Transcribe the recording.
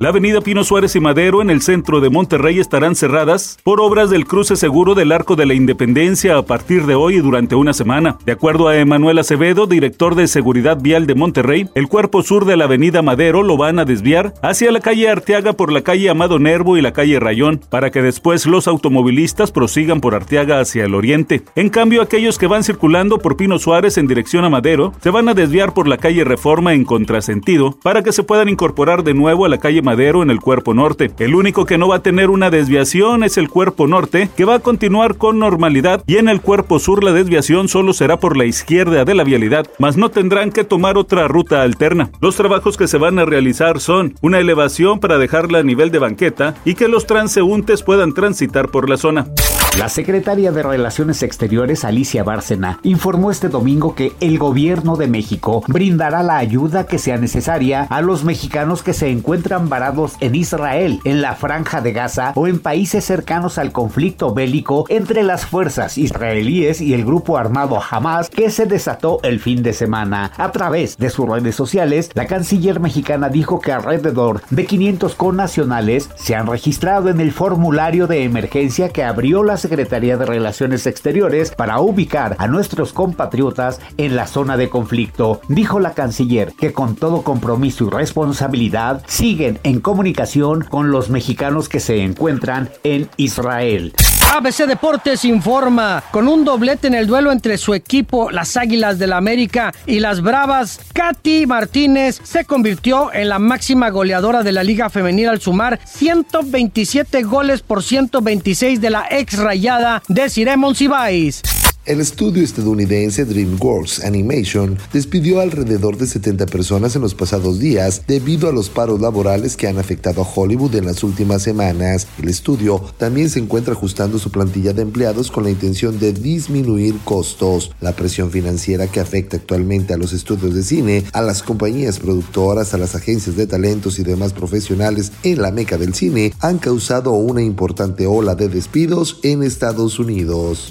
La avenida Pino Suárez y Madero en el centro de Monterrey estarán cerradas por obras del cruce seguro del Arco de la Independencia a partir de hoy y durante una semana. De acuerdo a Emanuel Acevedo, director de Seguridad Vial de Monterrey, el cuerpo sur de la avenida Madero lo van a desviar hacia la calle Arteaga por la calle Amado Nervo y la calle Rayón, para que después los automovilistas prosigan por Arteaga hacia el oriente. En cambio, aquellos que van circulando por Pino Suárez en dirección a Madero se van a desviar por la calle Reforma en contrasentido para que se puedan incorporar de nuevo a la calle Madero en el cuerpo norte. El único que no va a tener una desviación es el cuerpo norte, que va a continuar con normalidad y en el cuerpo sur la desviación solo será por la izquierda de la vialidad, mas no tendrán que tomar otra ruta alterna. Los trabajos que se van a realizar son una elevación para dejarla a nivel de banqueta y que los transeúntes puedan transitar por la zona. La secretaria de Relaciones Exteriores, Alicia Bárcena, informó este domingo que el gobierno de México brindará la ayuda que sea necesaria a los mexicanos que se encuentran varados en Israel, en la franja de Gaza o en países cercanos al conflicto bélico entre las fuerzas israelíes y el grupo armado Hamas que se desató el fin de semana. A través de sus redes sociales, la canciller mexicana dijo que alrededor de 500 connacionales se han registrado en el formulario de emergencia que abrió la Secretaría de Relaciones Exteriores para ubicar a nuestros compatriotas en la zona de conflicto. Dijo la canciller que con todo compromiso y responsabilidad siguen en comunicación con los mexicanos que se encuentran en Israel. ABC Deportes informa, con un doblete en el duelo entre su equipo, las Águilas del la América y las Bravas, Katy Martínez se convirtió en la máxima goleadora de la Liga Femenil al sumar 127 goles por 126 de la ex rayada de Ciremon Cibáis. El estudio estadounidense DreamWorks Animation despidió alrededor de 70 personas en los pasados días debido a los paros laborales que han afectado a Hollywood en las últimas semanas. El estudio también se encuentra ajustando su plantilla de empleados con la intención de disminuir costos. La presión financiera que afecta actualmente a los estudios de cine, a las compañías productoras, a las agencias de talentos y demás profesionales en la meca del cine han causado una importante ola de despidos en Estados Unidos.